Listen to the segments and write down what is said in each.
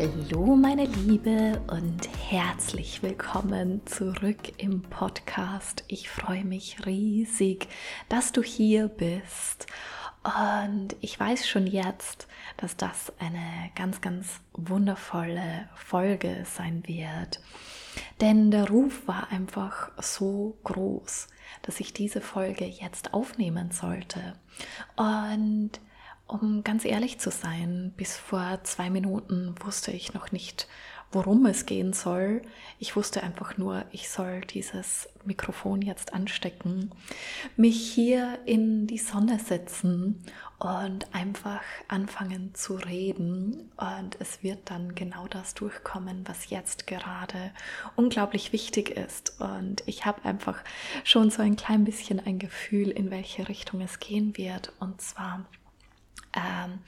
Hallo meine Liebe und herzlich willkommen zurück im Podcast. Ich freue mich riesig, dass du hier bist. Und ich weiß schon jetzt, dass das eine ganz, ganz wundervolle Folge sein wird. Denn der Ruf war einfach so groß, dass ich diese Folge jetzt aufnehmen sollte. Und um ganz ehrlich zu sein, bis vor zwei Minuten wusste ich noch nicht, worum es gehen soll. Ich wusste einfach nur, ich soll dieses Mikrofon jetzt anstecken, mich hier in die Sonne setzen und einfach anfangen zu reden. Und es wird dann genau das durchkommen, was jetzt gerade unglaublich wichtig ist. Und ich habe einfach schon so ein klein bisschen ein Gefühl, in welche Richtung es gehen wird. Und zwar ähm,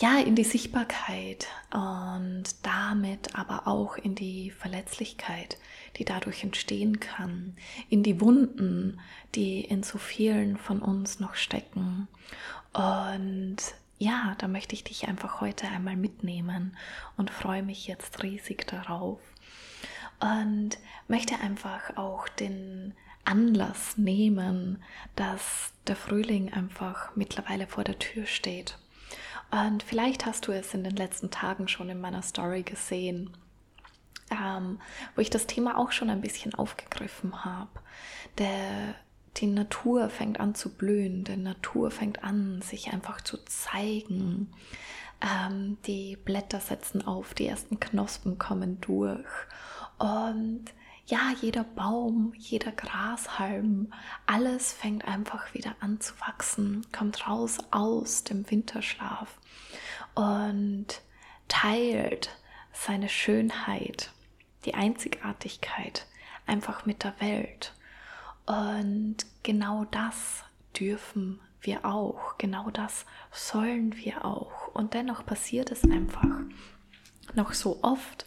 ja, in die Sichtbarkeit und damit aber auch in die Verletzlichkeit, die dadurch entstehen kann, in die Wunden, die in so vielen von uns noch stecken. Und ja, da möchte ich dich einfach heute einmal mitnehmen und freue mich jetzt riesig darauf. Und möchte einfach auch den Anlass nehmen, dass der Frühling einfach mittlerweile vor der Tür steht. Und vielleicht hast du es in den letzten Tagen schon in meiner Story gesehen, ähm, wo ich das Thema auch schon ein bisschen aufgegriffen habe. Der, die Natur fängt an zu blühen, die Natur fängt an, sich einfach zu zeigen. Ähm, die Blätter setzen auf, die ersten Knospen kommen durch. Und ja, jeder Baum, jeder Grashalm, alles fängt einfach wieder an zu wachsen, kommt raus aus dem Winterschlaf und teilt seine Schönheit, die Einzigartigkeit einfach mit der Welt. Und genau das dürfen wir auch, genau das sollen wir auch. Und dennoch passiert es einfach noch so oft,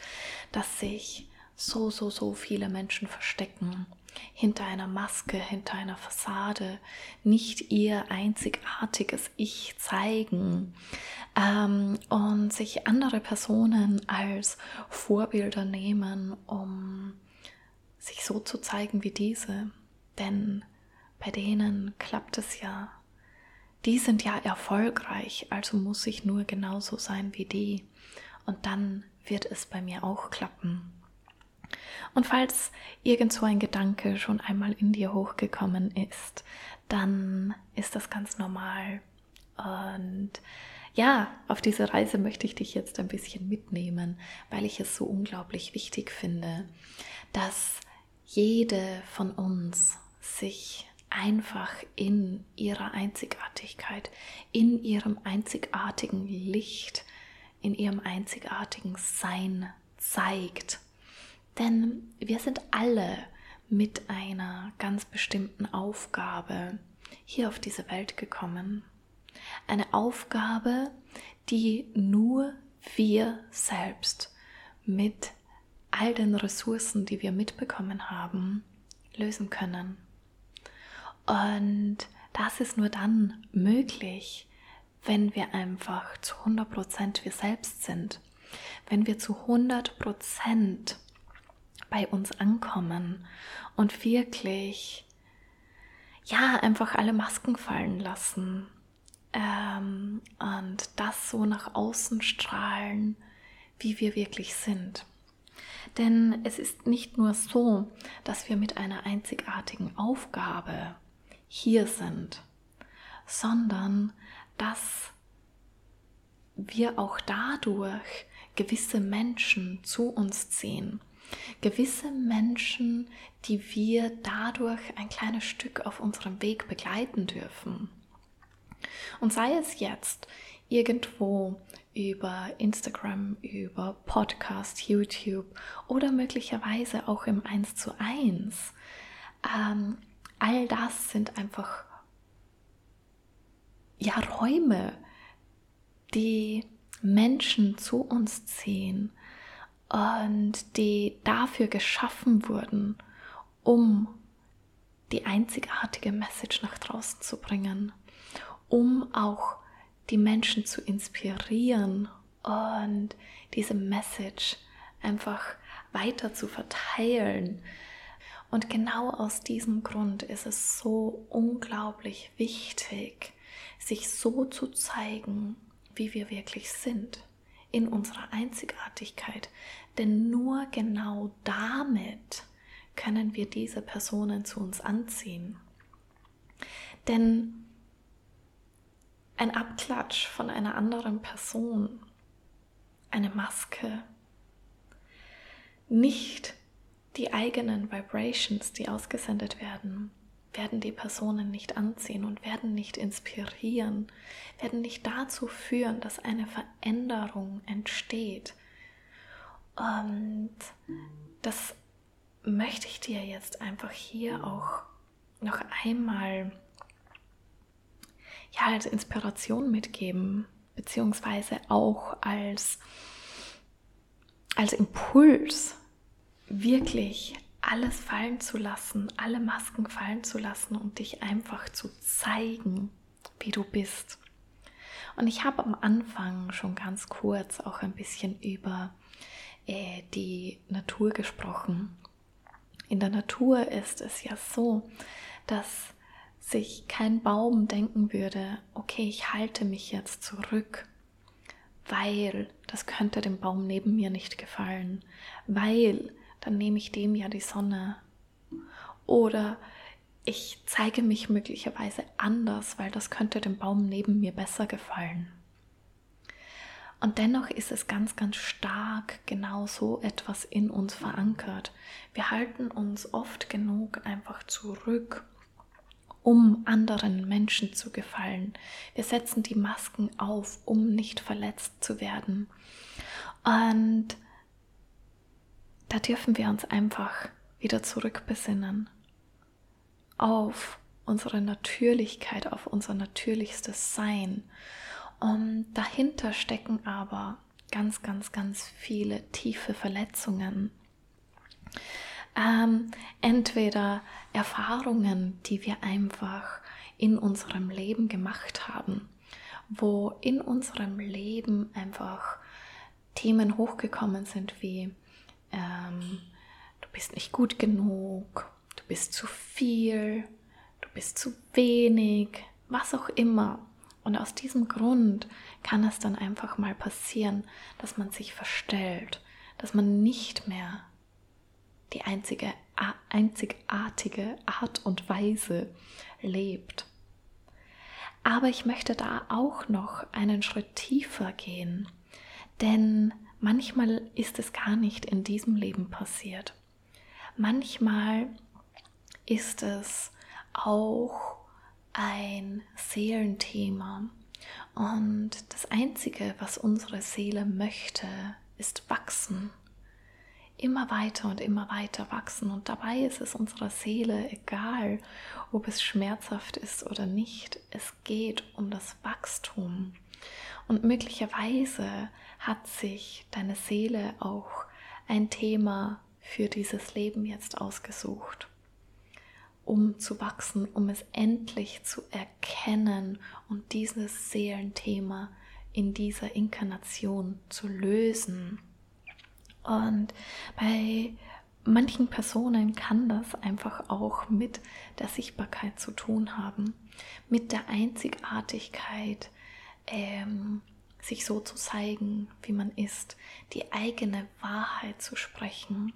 dass sich so, so, so viele Menschen verstecken hinter einer Maske, hinter einer Fassade, nicht ihr einzigartiges Ich zeigen ähm, und sich andere Personen als Vorbilder nehmen, um sich so zu zeigen wie diese. Denn bei denen klappt es ja. Die sind ja erfolgreich, also muss ich nur genauso sein wie die. Und dann wird es bei mir auch klappen. Und falls irgend so ein Gedanke schon einmal in dir hochgekommen ist, dann ist das ganz normal. Und ja, auf diese Reise möchte ich dich jetzt ein bisschen mitnehmen, weil ich es so unglaublich wichtig finde, dass jede von uns sich einfach in ihrer Einzigartigkeit, in ihrem einzigartigen Licht, in ihrem einzigartigen Sein zeigt denn wir sind alle mit einer ganz bestimmten Aufgabe hier auf diese Welt gekommen. Eine Aufgabe, die nur wir selbst mit all den Ressourcen, die wir mitbekommen haben, lösen können. Und das ist nur dann möglich, wenn wir einfach zu 100% wir selbst sind. Wenn wir zu 100% bei uns ankommen und wirklich, ja, einfach alle Masken fallen lassen ähm, und das so nach außen strahlen, wie wir wirklich sind. Denn es ist nicht nur so, dass wir mit einer einzigartigen Aufgabe hier sind, sondern dass wir auch dadurch gewisse Menschen zu uns ziehen, gewisse Menschen, die wir dadurch ein kleines Stück auf unserem Weg begleiten dürfen. Und sei es jetzt irgendwo über Instagram, über Podcast, YouTube oder möglicherweise auch im 1 zu 1. Ähm, all das sind einfach ja Räume, die Menschen zu uns ziehen und die dafür geschaffen wurden, um die einzigartige Message nach draußen zu bringen, um auch die Menschen zu inspirieren und diese Message einfach weiter zu verteilen. Und genau aus diesem Grund ist es so unglaublich wichtig, sich so zu zeigen, wie wir wirklich sind, in unserer Einzigartigkeit. Denn nur genau damit können wir diese Personen zu uns anziehen. Denn ein Abklatsch von einer anderen Person, eine Maske, nicht die eigenen Vibrations, die ausgesendet werden, werden die Personen nicht anziehen und werden nicht inspirieren, werden nicht dazu führen, dass eine Veränderung entsteht. Und das möchte ich dir jetzt einfach hier auch noch einmal ja, als Inspiration mitgeben, beziehungsweise auch als, als Impuls, wirklich alles fallen zu lassen, alle Masken fallen zu lassen und dich einfach zu zeigen, wie du bist. Und ich habe am Anfang schon ganz kurz auch ein bisschen über äh, die Natur gesprochen. In der Natur ist es ja so, dass sich kein Baum denken würde, okay, ich halte mich jetzt zurück, weil das könnte dem Baum neben mir nicht gefallen, weil dann nehme ich dem ja die Sonne. Oder ich zeige mich möglicherweise anders, weil das könnte dem Baum neben mir besser gefallen. Und dennoch ist es ganz, ganz stark genau so etwas in uns verankert. Wir halten uns oft genug einfach zurück, um anderen Menschen zu gefallen. Wir setzen die Masken auf, um nicht verletzt zu werden. Und da dürfen wir uns einfach wieder zurückbesinnen auf unsere Natürlichkeit, auf unser natürlichstes Sein. Und dahinter stecken aber ganz, ganz, ganz viele tiefe Verletzungen. Ähm, entweder Erfahrungen, die wir einfach in unserem Leben gemacht haben, wo in unserem Leben einfach Themen hochgekommen sind wie bist nicht gut genug, du bist zu viel, du bist zu wenig, was auch immer. Und aus diesem Grund kann es dann einfach mal passieren, dass man sich verstellt, dass man nicht mehr die einzige, einzigartige Art und Weise lebt. Aber ich möchte da auch noch einen Schritt tiefer gehen, denn Manchmal ist es gar nicht in diesem Leben passiert. Manchmal ist es auch ein Seelenthema. Und das Einzige, was unsere Seele möchte, ist wachsen. Immer weiter und immer weiter wachsen. Und dabei ist es unserer Seele egal, ob es schmerzhaft ist oder nicht. Es geht um das Wachstum. Und möglicherweise hat sich deine Seele auch ein Thema für dieses Leben jetzt ausgesucht, um zu wachsen, um es endlich zu erkennen und dieses Seelenthema in dieser Inkarnation zu lösen. Und bei manchen Personen kann das einfach auch mit der Sichtbarkeit zu tun haben, mit der Einzigartigkeit, ähm, sich so zu zeigen, wie man ist, die eigene Wahrheit zu sprechen.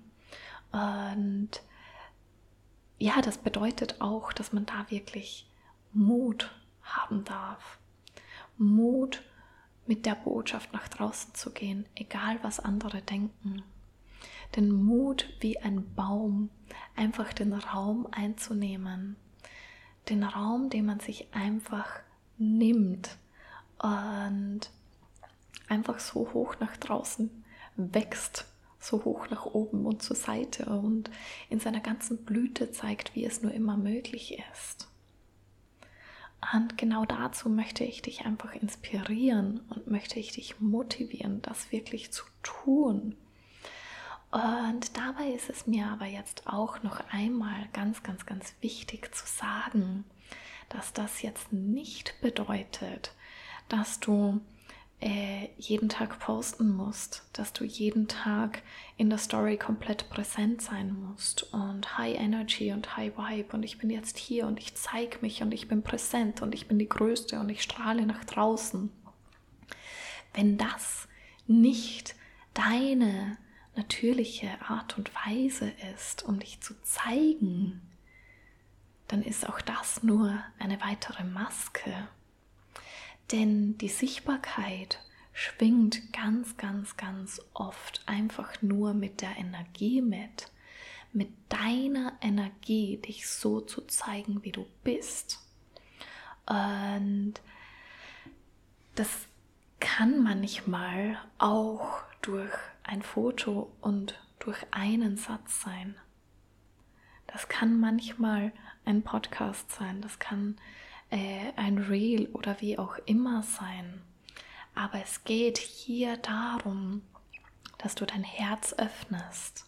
Und ja, das bedeutet auch, dass man da wirklich Mut haben darf. Mut, mit der Botschaft nach draußen zu gehen, egal was andere denken. Den Mut, wie ein Baum, einfach den Raum einzunehmen. Den Raum, den man sich einfach nimmt und einfach so hoch nach draußen wächst, so hoch nach oben und zur Seite und in seiner ganzen Blüte zeigt, wie es nur immer möglich ist. Und genau dazu möchte ich dich einfach inspirieren und möchte ich dich motivieren, das wirklich zu tun. Und dabei ist es mir aber jetzt auch noch einmal ganz, ganz, ganz wichtig zu sagen, dass das jetzt nicht bedeutet, dass du äh, jeden Tag posten musst, dass du jeden Tag in der Story komplett präsent sein musst und High Energy und High Vibe und ich bin jetzt hier und ich zeige mich und ich bin präsent und ich bin die Größte und ich strahle nach draußen. Wenn das nicht deine natürliche Art und Weise ist, um dich zu zeigen, dann ist auch das nur eine weitere Maske. Denn die Sichtbarkeit schwingt ganz, ganz, ganz oft einfach nur mit der Energie mit. Mit deiner Energie, dich so zu zeigen, wie du bist. Und das kann manchmal auch durch ein Foto und durch einen Satz sein. Das kann manchmal ein Podcast sein, das kann äh, ein Reel oder wie auch immer sein. Aber es geht hier darum, dass du dein Herz öffnest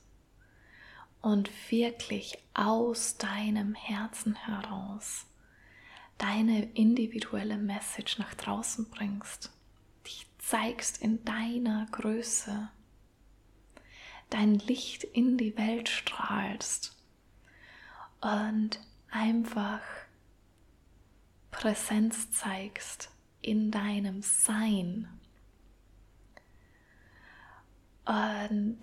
und wirklich aus deinem Herzen heraus deine individuelle Message nach draußen bringst, dich zeigst in deiner Größe, dein Licht in die Welt strahlst und einfach Präsenz zeigst in deinem Sein. Und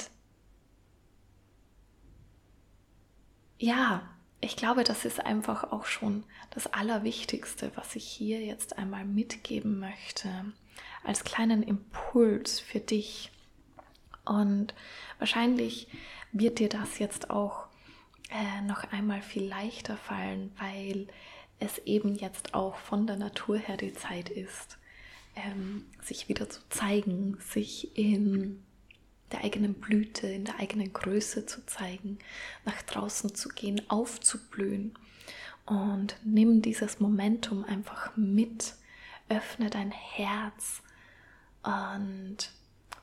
ja, ich glaube, das ist einfach auch schon das Allerwichtigste, was ich hier jetzt einmal mitgeben möchte, als kleinen Impuls für dich. Und wahrscheinlich wird dir das jetzt auch äh, noch einmal viel leichter fallen, weil es eben jetzt auch von der Natur her die Zeit ist, ähm, sich wieder zu zeigen, sich in der eigenen Blüte, in der eigenen Größe zu zeigen, nach draußen zu gehen, aufzublühen. Und nimm dieses Momentum einfach mit, öffne dein Herz und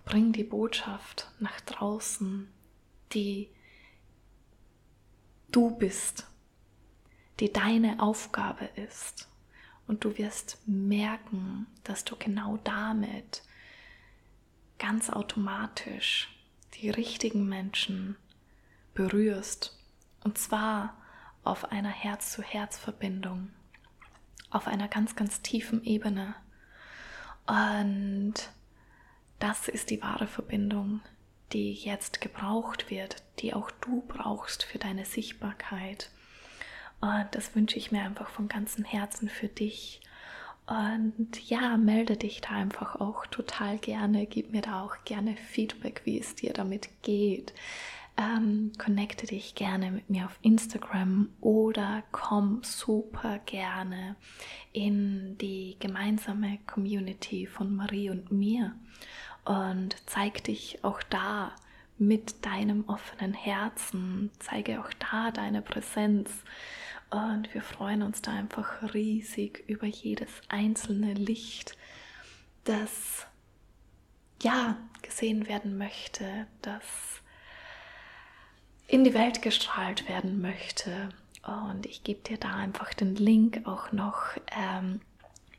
bring die Botschaft nach draußen, die du bist die deine Aufgabe ist. Und du wirst merken, dass du genau damit ganz automatisch die richtigen Menschen berührst. Und zwar auf einer Herz-zu-Herz-Verbindung, auf einer ganz, ganz tiefen Ebene. Und das ist die wahre Verbindung, die jetzt gebraucht wird, die auch du brauchst für deine Sichtbarkeit und das wünsche ich mir einfach von ganzem Herzen für dich. Und ja, melde dich da einfach auch total gerne. Gib mir da auch gerne Feedback, wie es dir damit geht. Ähm, connecte dich gerne mit mir auf Instagram oder komm super gerne in die gemeinsame Community von Marie und mir und zeig dich auch da mit deinem offenen Herzen, zeige auch da deine Präsenz und wir freuen uns da einfach riesig über jedes einzelne Licht, das ja gesehen werden möchte, das in die Welt gestrahlt werden möchte. Und ich gebe dir da einfach den Link auch noch ähm,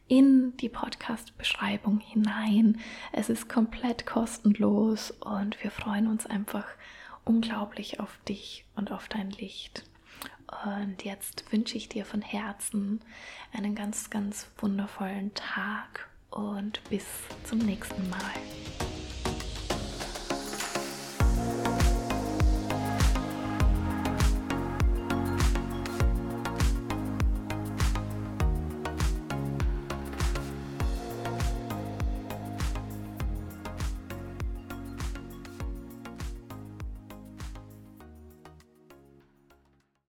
in die Podcast-Beschreibung hinein. Es ist komplett kostenlos und wir freuen uns einfach unglaublich auf dich und auf dein Licht. Und jetzt wünsche ich dir von Herzen einen ganz, ganz wundervollen Tag und bis zum nächsten Mal.